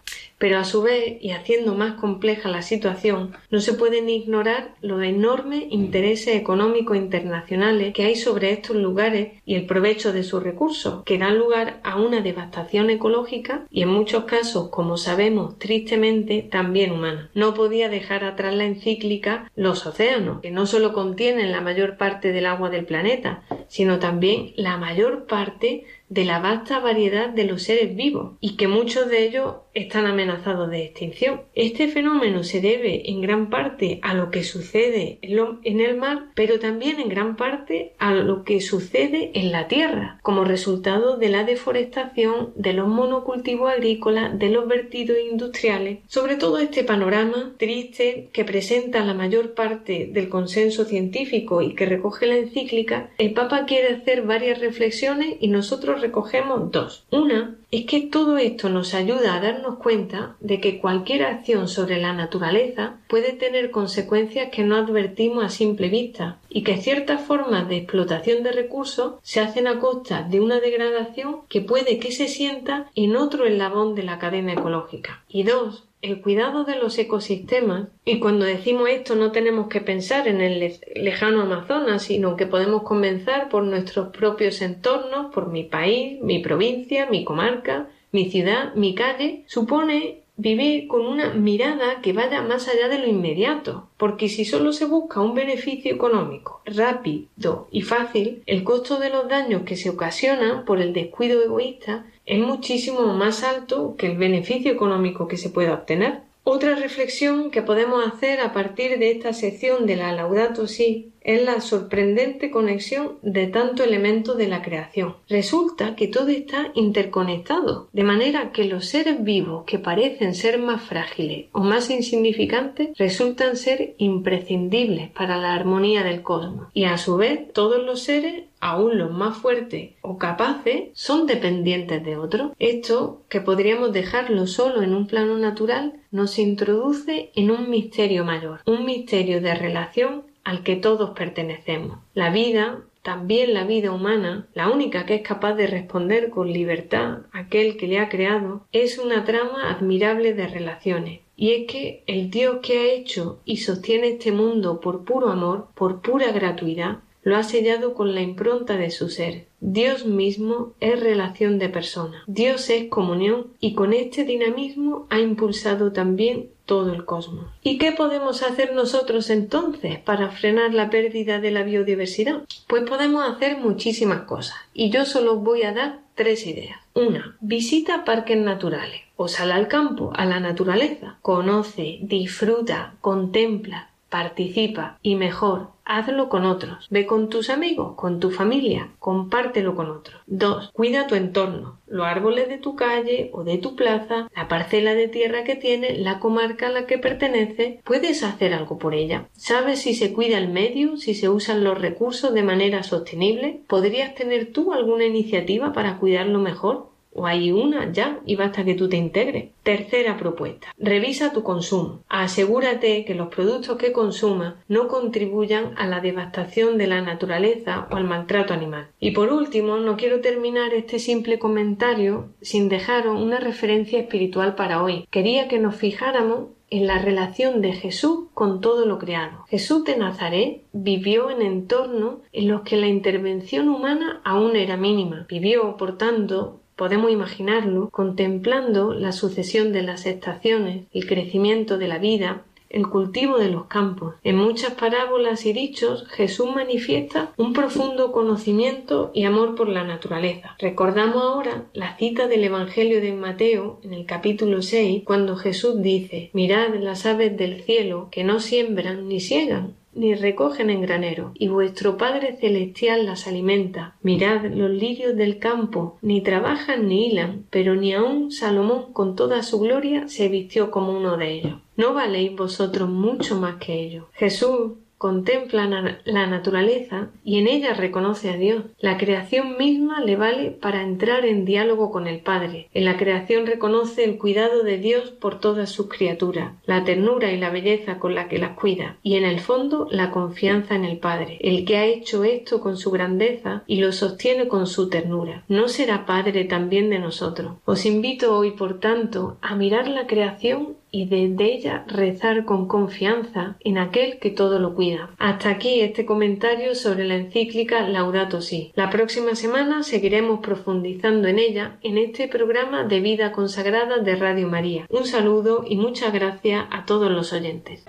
Pero a su vez, y haciendo más compleja la situación, no se pueden ignorar los enormes intereses económicos internacionales que hay sobre estos lugares y el provecho de sus recursos, que dan lugar a una devastación ecológica y en muchos casos, como sabemos tristemente, también humana. No podía dejar atrás la encíclica Los océanos, que no solo contienen la mayor parte del agua del planeta, sino también la mayor parte de la vasta variedad de los seres vivos y que muchos de ellos están amenazados de extinción. Este fenómeno se debe en gran parte a lo que sucede en el mar, pero también en gran parte a lo que sucede en la tierra, como resultado de la deforestación, de los monocultivos agrícolas, de los vertidos industriales. Sobre todo este panorama triste que presenta la mayor parte del consenso científico y que recoge la encíclica, el Papa quiere hacer varias reflexiones y nosotros recogemos dos. Una es que todo esto nos ayuda a darnos cuenta de que cualquier acción sobre la naturaleza puede tener consecuencias que no advertimos a simple vista y que ciertas formas de explotación de recursos se hacen a costa de una degradación que puede que se sienta en otro eslabón de la cadena ecológica. Y dos, el cuidado de los ecosistemas, y cuando decimos esto no tenemos que pensar en el lejano Amazonas, sino que podemos comenzar por nuestros propios entornos, por mi país, mi provincia, mi comarca, mi ciudad, mi calle, supone vivir con una mirada que vaya más allá de lo inmediato, porque si solo se busca un beneficio económico rápido y fácil, el costo de los daños que se ocasionan por el descuido egoísta es muchísimo más alto que el beneficio económico que se pueda obtener. Otra reflexión que podemos hacer a partir de esta sección de la Laudato Si es la sorprendente conexión de tantos elementos de la creación. Resulta que todo está interconectado, de manera que los seres vivos que parecen ser más frágiles o más insignificantes resultan ser imprescindibles para la armonía del cosmos. Y a su vez, todos los seres aún los más fuertes o capaces, son dependientes de otros. Esto, que podríamos dejarlo solo en un plano natural, nos introduce en un misterio mayor, un misterio de relación al que todos pertenecemos. La vida, también la vida humana, la única que es capaz de responder con libertad a aquel que le ha creado, es una trama admirable de relaciones. Y es que el Dios que ha hecho y sostiene este mundo por puro amor, por pura gratuidad, lo ha sellado con la impronta de su ser. Dios mismo es relación de persona. Dios es comunión y con este dinamismo ha impulsado también todo el cosmos. ¿Y qué podemos hacer nosotros entonces para frenar la pérdida de la biodiversidad? Pues podemos hacer muchísimas cosas y yo solo voy a dar tres ideas. Una, visita parques naturales o sal al campo, a la naturaleza. Conoce, disfruta, contempla, participa y mejor, hazlo con otros. Ve con tus amigos, con tu familia, compártelo con otros. 2. Cuida tu entorno, los árboles de tu calle o de tu plaza, la parcela de tierra que tienes, la comarca a la que pertenece, puedes hacer algo por ella. ¿Sabes si se cuida el medio, si se usan los recursos de manera sostenible? ¿Podrías tener tú alguna iniciativa para cuidarlo mejor? O hay una ya y basta que tú te integres. Tercera propuesta. Revisa tu consumo. Asegúrate que los productos que consumas no contribuyan a la devastación de la naturaleza o al maltrato animal. Y por último, no quiero terminar este simple comentario sin dejaros una referencia espiritual para hoy. Quería que nos fijáramos en la relación de Jesús con todo lo creado. Jesús de Nazaret vivió en entornos en los que la intervención humana aún era mínima. Vivió, por tanto, Podemos imaginarlo contemplando la sucesión de las estaciones, el crecimiento de la vida, el cultivo de los campos. En muchas parábolas y dichos Jesús manifiesta un profundo conocimiento y amor por la naturaleza. Recordamos ahora la cita del Evangelio de Mateo en el capítulo 6 cuando Jesús dice Mirad las aves del cielo que no siembran ni siegan ni recogen en granero, y vuestro Padre Celestial las alimenta. Mirad los lirios del campo, ni trabajan ni hilan, pero ni aun Salomón con toda su gloria se vistió como uno de ellos. ¿No valéis vosotros mucho más que ellos? Jesús contempla la naturaleza y en ella reconoce a Dios. La creación misma le vale para entrar en diálogo con el Padre. En la creación reconoce el cuidado de Dios por todas sus criaturas, la ternura y la belleza con la que las cuida, y en el fondo la confianza en el Padre, el que ha hecho esto con su grandeza y lo sostiene con su ternura. ¿No será Padre también de nosotros? Os invito hoy, por tanto, a mirar la creación y desde ella rezar con confianza en aquel que todo lo cuida. Hasta aquí este comentario sobre la encíclica Laudato Si. La próxima semana seguiremos profundizando en ella en este programa de vida consagrada de Radio María. Un saludo y muchas gracias a todos los oyentes.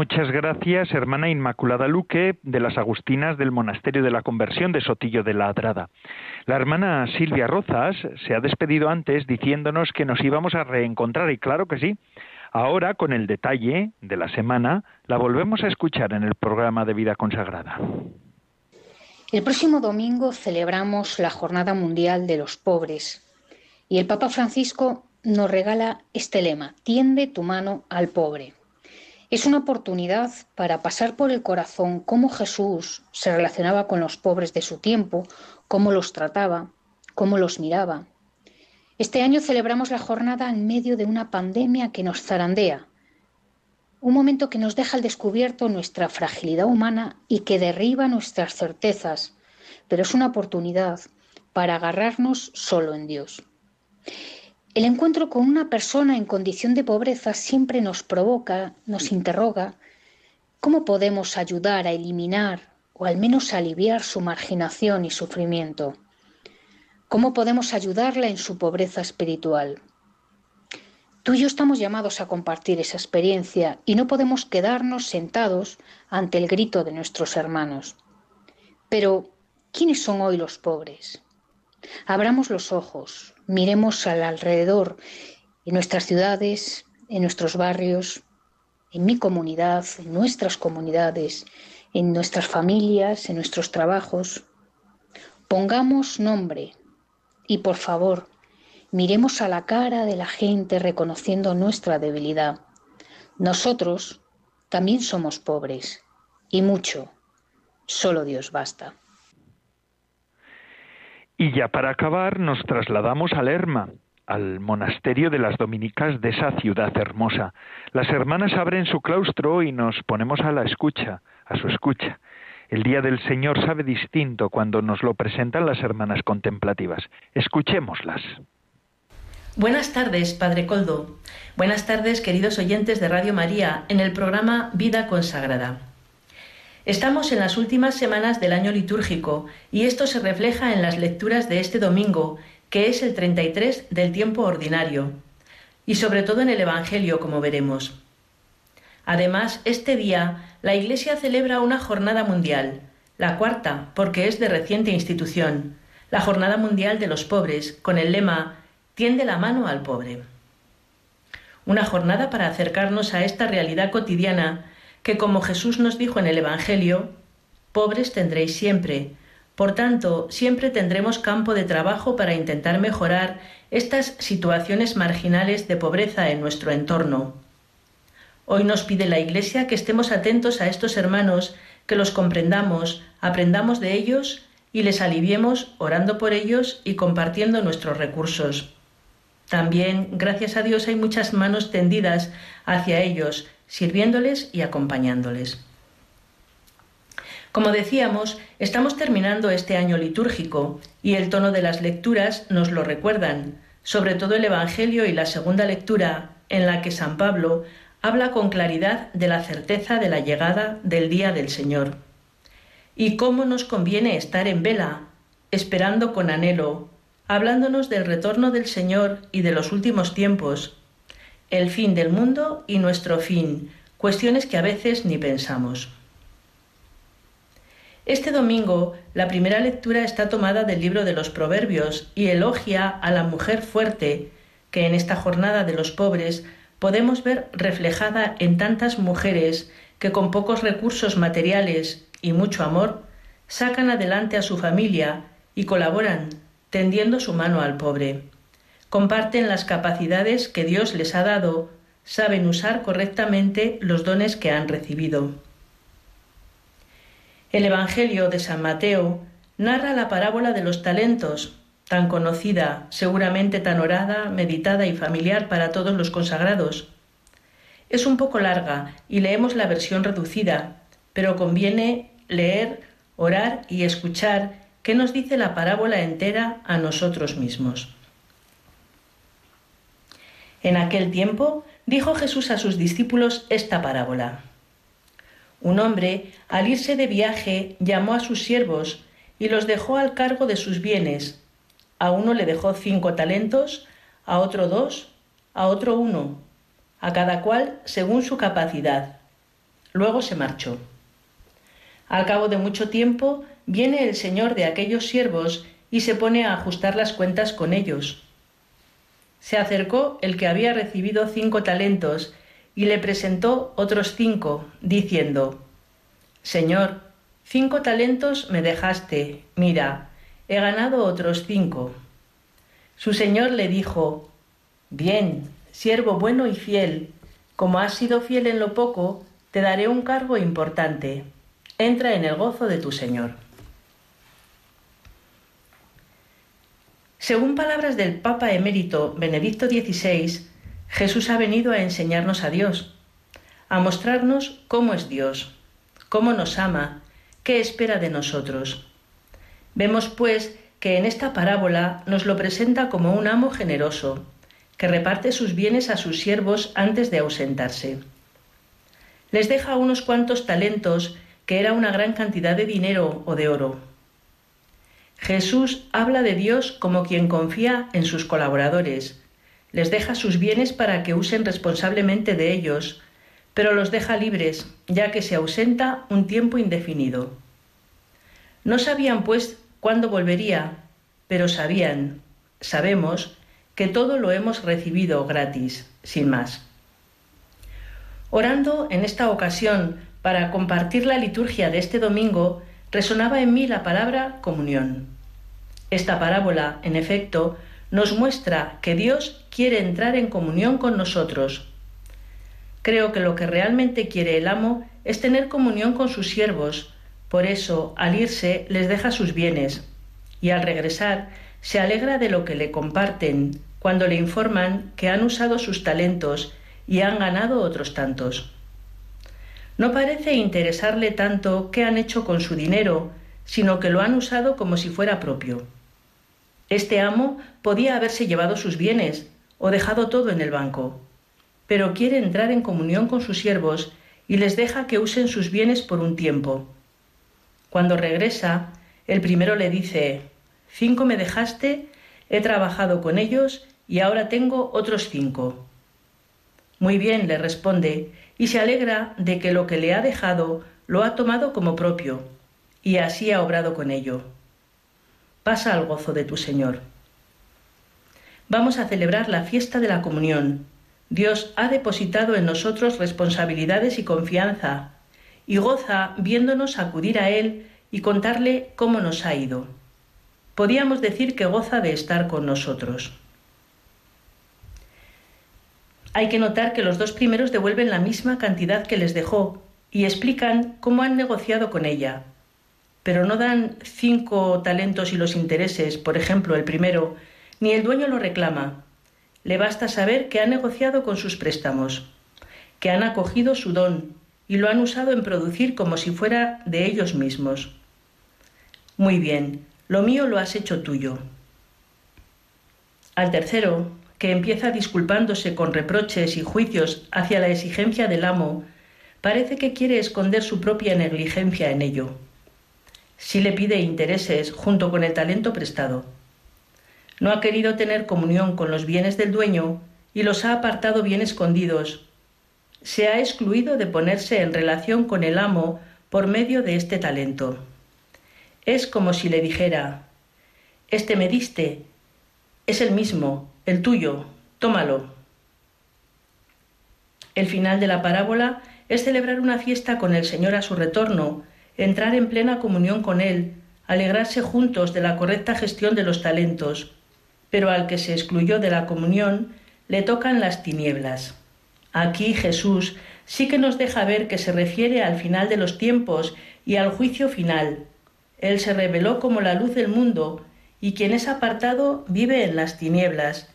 Muchas gracias, hermana Inmaculada Luque, de las Agustinas del Monasterio de la Conversión de Sotillo de la Adrada. La hermana Silvia Rozas se ha despedido antes diciéndonos que nos íbamos a reencontrar, y claro que sí. Ahora, con el detalle de la semana, la volvemos a escuchar en el programa de Vida Consagrada. El próximo domingo celebramos la Jornada Mundial de los Pobres y el Papa Francisco nos regala este lema, tiende tu mano al pobre. Es una oportunidad para pasar por el corazón cómo Jesús se relacionaba con los pobres de su tiempo, cómo los trataba, cómo los miraba. Este año celebramos la jornada en medio de una pandemia que nos zarandea, un momento que nos deja al descubierto nuestra fragilidad humana y que derriba nuestras certezas, pero es una oportunidad para agarrarnos solo en Dios. El encuentro con una persona en condición de pobreza siempre nos provoca, nos interroga, ¿cómo podemos ayudar a eliminar o al menos aliviar su marginación y sufrimiento? ¿Cómo podemos ayudarla en su pobreza espiritual? Tú y yo estamos llamados a compartir esa experiencia y no podemos quedarnos sentados ante el grito de nuestros hermanos. Pero, ¿quiénes son hoy los pobres? Abramos los ojos, miremos al alrededor, en nuestras ciudades, en nuestros barrios, en mi comunidad, en nuestras comunidades, en nuestras familias, en nuestros trabajos. Pongamos nombre y por favor, miremos a la cara de la gente reconociendo nuestra debilidad. Nosotros también somos pobres y mucho. Solo Dios basta. Y ya para acabar nos trasladamos a Lerma, al monasterio de las dominicas de esa ciudad hermosa. Las hermanas abren su claustro y nos ponemos a la escucha, a su escucha. El día del Señor sabe distinto cuando nos lo presentan las hermanas contemplativas. Escuchémoslas. Buenas tardes, Padre Coldo. Buenas tardes, queridos oyentes de Radio María, en el programa Vida Consagrada. Estamos en las últimas semanas del año litúrgico y esto se refleja en las lecturas de este domingo, que es el 33 del tiempo ordinario, y sobre todo en el Evangelio, como veremos. Además, este día la Iglesia celebra una jornada mundial, la cuarta, porque es de reciente institución, la Jornada Mundial de los Pobres, con el lema Tiende la mano al pobre. Una jornada para acercarnos a esta realidad cotidiana que como Jesús nos dijo en el Evangelio, pobres tendréis siempre. Por tanto, siempre tendremos campo de trabajo para intentar mejorar estas situaciones marginales de pobreza en nuestro entorno. Hoy nos pide la Iglesia que estemos atentos a estos hermanos, que los comprendamos, aprendamos de ellos y les aliviemos orando por ellos y compartiendo nuestros recursos. También, gracias a Dios, hay muchas manos tendidas hacia ellos, sirviéndoles y acompañándoles. Como decíamos, estamos terminando este año litúrgico y el tono de las lecturas nos lo recuerdan, sobre todo el Evangelio y la segunda lectura, en la que San Pablo habla con claridad de la certeza de la llegada del día del Señor. Y cómo nos conviene estar en vela, esperando con anhelo, hablándonos del retorno del Señor y de los últimos tiempos, el fin del mundo y nuestro fin, cuestiones que a veces ni pensamos. Este domingo la primera lectura está tomada del libro de los Proverbios y elogia a la mujer fuerte, que en esta jornada de los pobres podemos ver reflejada en tantas mujeres que con pocos recursos materiales y mucho amor sacan adelante a su familia y colaboran tendiendo su mano al pobre comparten las capacidades que Dios les ha dado, saben usar correctamente los dones que han recibido. El Evangelio de San Mateo narra la parábola de los talentos, tan conocida, seguramente tan orada, meditada y familiar para todos los consagrados. Es un poco larga y leemos la versión reducida, pero conviene leer, orar y escuchar qué nos dice la parábola entera a nosotros mismos. En aquel tiempo dijo Jesús a sus discípulos esta parábola. Un hombre, al irse de viaje, llamó a sus siervos y los dejó al cargo de sus bienes. A uno le dejó cinco talentos, a otro dos, a otro uno, a cada cual según su capacidad. Luego se marchó. Al cabo de mucho tiempo viene el señor de aquellos siervos y se pone a ajustar las cuentas con ellos. Se acercó el que había recibido cinco talentos y le presentó otros cinco, diciendo, Señor, cinco talentos me dejaste, mira, he ganado otros cinco. Su señor le dijo, Bien, siervo bueno y fiel, como has sido fiel en lo poco, te daré un cargo importante. Entra en el gozo de tu señor. Según palabras del Papa emérito Benedicto XVI, Jesús ha venido a enseñarnos a Dios, a mostrarnos cómo es Dios, cómo nos ama, qué espera de nosotros. Vemos, pues, que en esta parábola nos lo presenta como un amo generoso, que reparte sus bienes a sus siervos antes de ausentarse. Les deja unos cuantos talentos, que era una gran cantidad de dinero o de oro. Jesús habla de Dios como quien confía en sus colaboradores, les deja sus bienes para que usen responsablemente de ellos, pero los deja libres, ya que se ausenta un tiempo indefinido. No sabían, pues, cuándo volvería, pero sabían, sabemos, que todo lo hemos recibido gratis, sin más. Orando en esta ocasión para compartir la liturgia de este domingo, resonaba en mí la palabra comunión. Esta parábola, en efecto, nos muestra que Dios quiere entrar en comunión con nosotros. Creo que lo que realmente quiere el amo es tener comunión con sus siervos, por eso al irse les deja sus bienes, y al regresar se alegra de lo que le comparten cuando le informan que han usado sus talentos y han ganado otros tantos. No parece interesarle tanto qué han hecho con su dinero, sino que lo han usado como si fuera propio. Este amo podía haberse llevado sus bienes o dejado todo en el banco, pero quiere entrar en comunión con sus siervos y les deja que usen sus bienes por un tiempo. Cuando regresa, el primero le dice, Cinco me dejaste, he trabajado con ellos y ahora tengo otros cinco. Muy bien, le responde, y se alegra de que lo que le ha dejado lo ha tomado como propio, y así ha obrado con ello pasa al gozo de tu Señor. Vamos a celebrar la fiesta de la comunión. Dios ha depositado en nosotros responsabilidades y confianza, y goza viéndonos acudir a Él y contarle cómo nos ha ido. Podíamos decir que goza de estar con nosotros. Hay que notar que los dos primeros devuelven la misma cantidad que les dejó y explican cómo han negociado con ella, pero no dan cinco talentos y los intereses, por ejemplo, el primero, ni el dueño lo reclama. Le basta saber que ha negociado con sus préstamos, que han acogido su don y lo han usado en producir como si fuera de ellos mismos. Muy bien, lo mío lo has hecho tuyo. Al tercero, que empieza disculpándose con reproches y juicios hacia la exigencia del amo, parece que quiere esconder su propia negligencia en ello sí le pide intereses junto con el talento prestado. No ha querido tener comunión con los bienes del dueño y los ha apartado bien escondidos. Se ha excluido de ponerse en relación con el amo por medio de este talento. Es como si le dijera, Este me diste, es el mismo, el tuyo, tómalo. El final de la parábola es celebrar una fiesta con el Señor a su retorno, entrar en plena comunión con Él, alegrarse juntos de la correcta gestión de los talentos, pero al que se excluyó de la comunión le tocan las tinieblas. Aquí Jesús sí que nos deja ver que se refiere al final de los tiempos y al juicio final. Él se reveló como la luz del mundo, y quien es apartado vive en las tinieblas.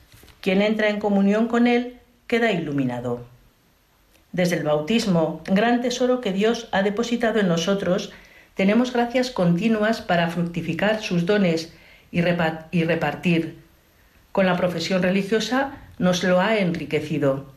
Quien entra en comunión con Él queda iluminado desde el bautismo, gran tesoro que Dios ha depositado en nosotros, tenemos gracias continuas para fructificar sus dones y, repartir. Con la profesión religiosa nos lo ha enriquecido.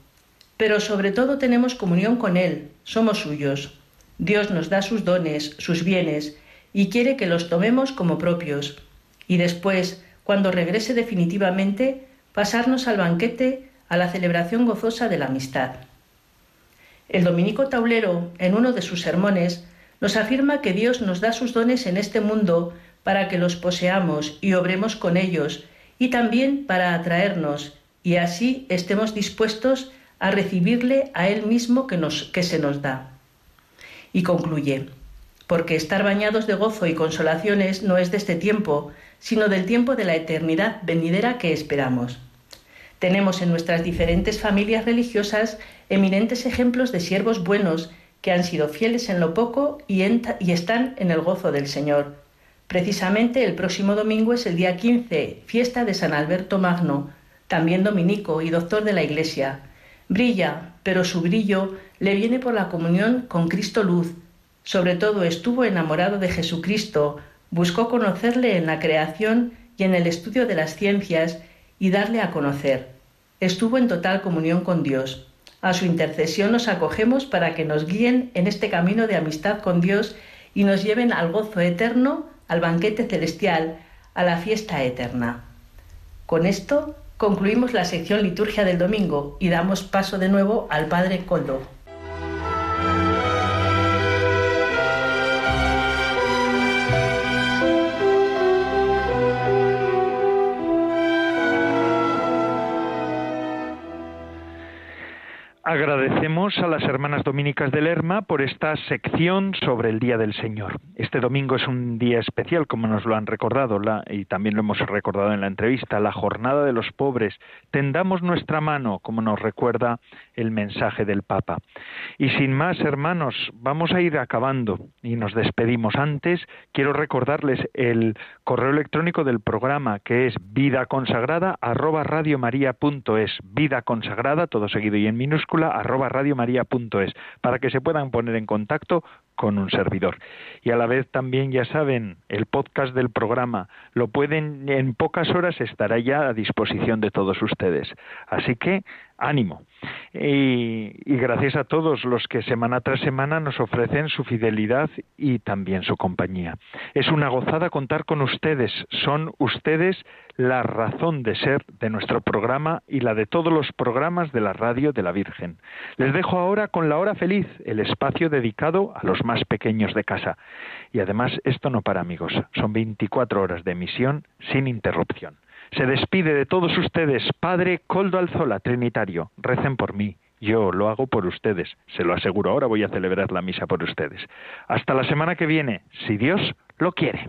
Pero sobre todo tenemos comunión con Él, somos suyos. Dios nos da sus dones, sus bienes, y quiere que los tomemos como propios. Y después, cuando regrese definitivamente, pasarnos al banquete, a la celebración gozosa de la amistad. El dominico Taulero, en uno de sus sermones, nos afirma que Dios nos da sus dones en este mundo para que los poseamos y obremos con ellos, y también para atraernos, y así estemos dispuestos a recibirle a Él mismo que, nos, que se nos da. Y concluye, porque estar bañados de gozo y consolaciones no es de este tiempo, sino del tiempo de la eternidad venidera que esperamos. Tenemos en nuestras diferentes familias religiosas eminentes ejemplos de siervos buenos que han sido fieles en lo poco y, y, están en el gozo del Señor. Precisamente el próximo domingo es el día 15, fiesta de San Alberto Magno, también dominico y doctor de la Iglesia. Brilla, pero su brillo le viene por la comunión con Cristo Luz. Sobre todo estuvo enamorado de Jesucristo, buscó conocerle en la creación y en el estudio de las ciencias y darle a conocer. Estuvo en total comunión con Dios. A su intercesión nos acogemos para que nos guíen en este camino de amistad con Dios y nos lleven al gozo eterno, al banquete celestial, a la fiesta eterna. Con esto concluimos la sección liturgia del domingo y damos paso de nuevo al Padre Coldo. Agradecemos a las hermanas dominicas de Lerma por esta sección sobre el Día del Señor. Este domingo es un día especial, como nos lo han recordado, y también lo hemos recordado en la entrevista, la jornada de los pobres. Tendamos nuestra mano, como nos recuerda el mensaje del Papa. Y sin más, hermanos, vamos a ir acabando y nos despedimos. Antes, quiero recordarles el correo electrónico del programa, que es vida consagrada vida consagrada, todo seguido y en minúscula arroba radiomaria.es para que se puedan poner en contacto con un servidor. Y a la vez también, ya saben, el podcast del programa lo pueden, en pocas horas estará ya a disposición de todos ustedes. Así que ánimo. Y, gracias a todos los que semana tras semana nos ofrecen su fidelidad y también su compañía. Es una gozada contar con ustedes. Son ustedes la razón de ser de nuestro programa y la de todos los programas de la radio de la Virgen. Les dejo ahora con la hora feliz, el espacio dedicado a los más pequeños de casa. Y además esto no para amigos, son 24 horas de emisión sin interrupción. Se despide de todos ustedes, Padre Coldo Alzola, Trinitario. Recen por mí. Yo lo hago por ustedes, se lo aseguro. Ahora voy a celebrar la misa por ustedes. Hasta la semana que viene, si Dios lo quiere.